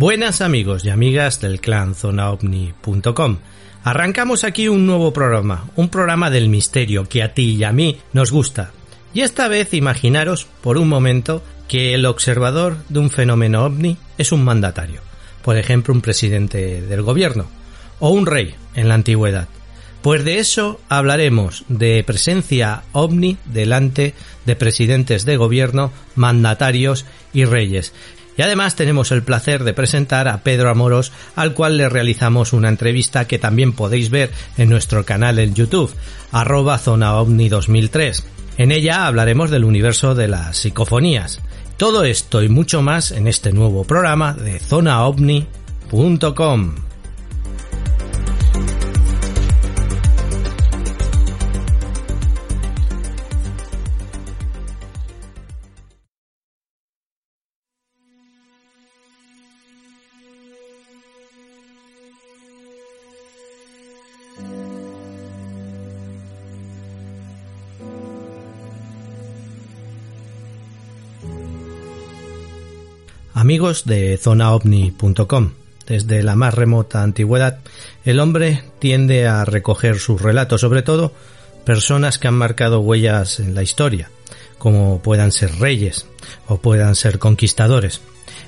Buenas amigos y amigas del clan zonaovni.com. Arrancamos aquí un nuevo programa, un programa del misterio que a ti y a mí nos gusta. Y esta vez imaginaros por un momento que el observador de un fenómeno ovni es un mandatario, por ejemplo un presidente del gobierno, o un rey en la antigüedad. Pues de eso hablaremos, de presencia ovni delante de presidentes de gobierno, mandatarios y reyes. Y además tenemos el placer de presentar a Pedro Amoros, al cual le realizamos una entrevista que también podéis ver en nuestro canal en YouTube, arroba zona ovni 2003. En ella hablaremos del universo de las psicofonías. Todo esto y mucho más en este nuevo programa de zonaovni.com. Amigos de zonaovni.com. Desde la más remota antigüedad, el hombre tiende a recoger sus relatos, sobre todo personas que han marcado huellas en la historia, como puedan ser reyes o puedan ser conquistadores.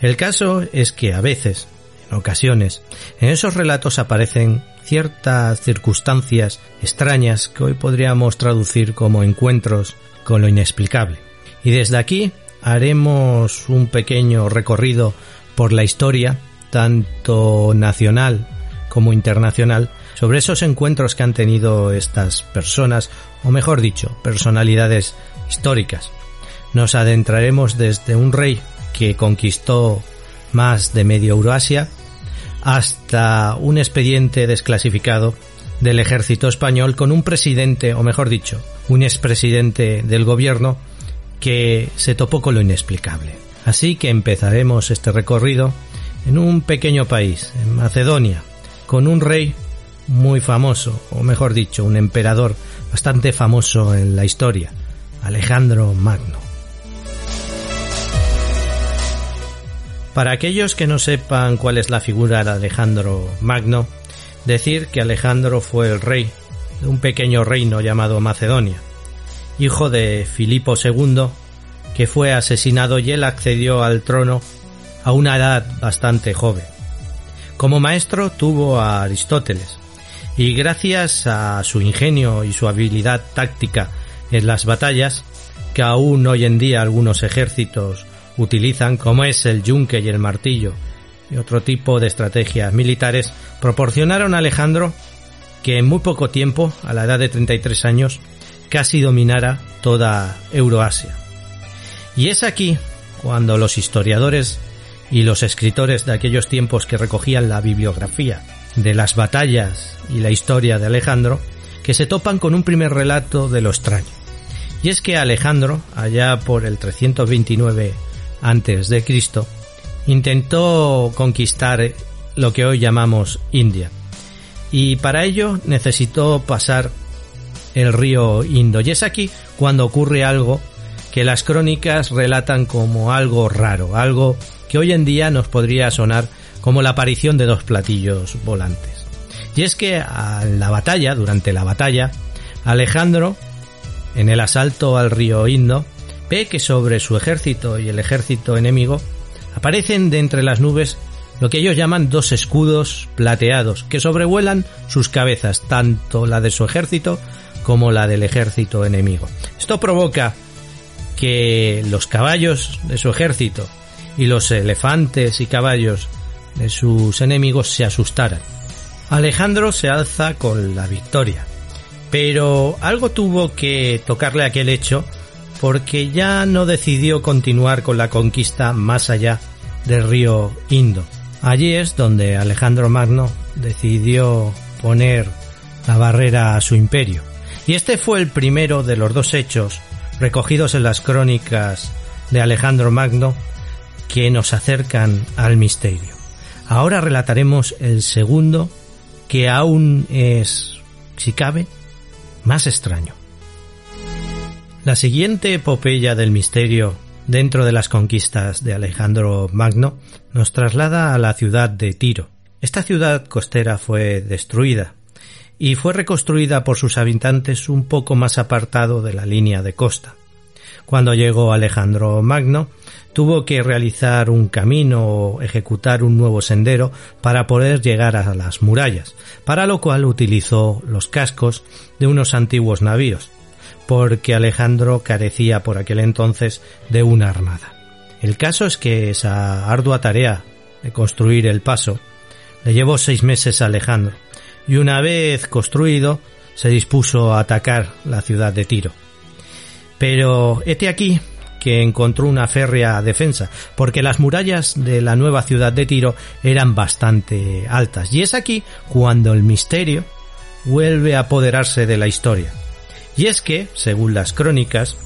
El caso es que a veces, en ocasiones, en esos relatos aparecen ciertas circunstancias extrañas que hoy podríamos traducir como encuentros con lo inexplicable. Y desde aquí haremos un pequeño recorrido por la historia, tanto nacional como internacional, sobre esos encuentros que han tenido estas personas, o mejor dicho, personalidades históricas. Nos adentraremos desde un rey que conquistó más de medio Euroasia hasta un expediente desclasificado del ejército español con un presidente, o mejor dicho, un expresidente del gobierno que se topó con lo inexplicable. Así que empezaremos este recorrido en un pequeño país, en Macedonia, con un rey muy famoso, o mejor dicho, un emperador bastante famoso en la historia, Alejandro Magno. Para aquellos que no sepan cuál es la figura de Alejandro Magno, decir que Alejandro fue el rey de un pequeño reino llamado Macedonia, hijo de Filipo II, que fue asesinado y él accedió al trono a una edad bastante joven. Como maestro tuvo a Aristóteles, y gracias a su ingenio y su habilidad táctica en las batallas, que aún hoy en día algunos ejércitos utilizan, como es el yunque y el martillo, y otro tipo de estrategias militares, proporcionaron a Alejandro que en muy poco tiempo, a la edad de 33 años, casi dominara toda Euroasia. Y es aquí cuando los historiadores y los escritores de aquellos tiempos que recogían la bibliografía de las batallas y la historia de Alejandro, que se topan con un primer relato de lo extraño. Y es que Alejandro, allá por el 329 antes de Cristo, intentó conquistar lo que hoy llamamos India. Y para ello necesitó pasar el río Indo. Y es aquí cuando ocurre algo que las crónicas relatan como algo raro, algo que hoy en día nos podría sonar como la aparición de dos platillos volantes. Y es que a la batalla, durante la batalla, Alejandro, en el asalto al río Indo, ve que sobre su ejército y el ejército enemigo aparecen de entre las nubes lo que ellos llaman dos escudos plateados que sobrevuelan sus cabezas, tanto la de su ejército como la del ejército enemigo. Esto provoca que los caballos de su ejército y los elefantes y caballos de sus enemigos se asustaran. Alejandro se alza con la victoria, pero algo tuvo que tocarle aquel hecho porque ya no decidió continuar con la conquista más allá del río Indo. Allí es donde Alejandro Magno decidió poner la barrera a su imperio. Y este fue el primero de los dos hechos recogidos en las crónicas de Alejandro Magno que nos acercan al misterio. Ahora relataremos el segundo que aún es, si cabe, más extraño. La siguiente epopeya del misterio dentro de las conquistas de Alejandro Magno nos traslada a la ciudad de Tiro. Esta ciudad costera fue destruida y fue reconstruida por sus habitantes un poco más apartado de la línea de costa. Cuando llegó Alejandro Magno, tuvo que realizar un camino o ejecutar un nuevo sendero para poder llegar a las murallas, para lo cual utilizó los cascos de unos antiguos navíos, porque Alejandro carecía por aquel entonces de una armada. El caso es que esa ardua tarea de construir el paso le llevó seis meses a Alejandro, y una vez construido se dispuso a atacar la ciudad de Tiro. Pero este aquí que encontró una férrea defensa, porque las murallas de la nueva ciudad de Tiro eran bastante altas. Y es aquí cuando el misterio vuelve a apoderarse de la historia. Y es que, según las crónicas,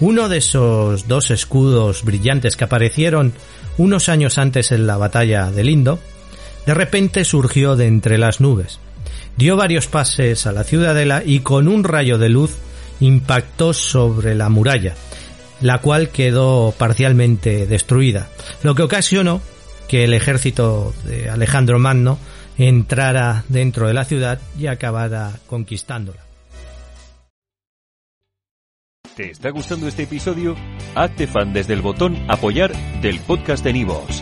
uno de esos dos escudos brillantes que aparecieron unos años antes en la batalla de Lindo, de repente surgió de entre las nubes, dio varios pases a la ciudadela y con un rayo de luz impactó sobre la muralla, la cual quedó parcialmente destruida, lo que ocasionó que el ejército de Alejandro Magno entrara dentro de la ciudad y acabara conquistándola. ¿Te está gustando este episodio? Hazte fan desde el botón apoyar del podcast de Nivos.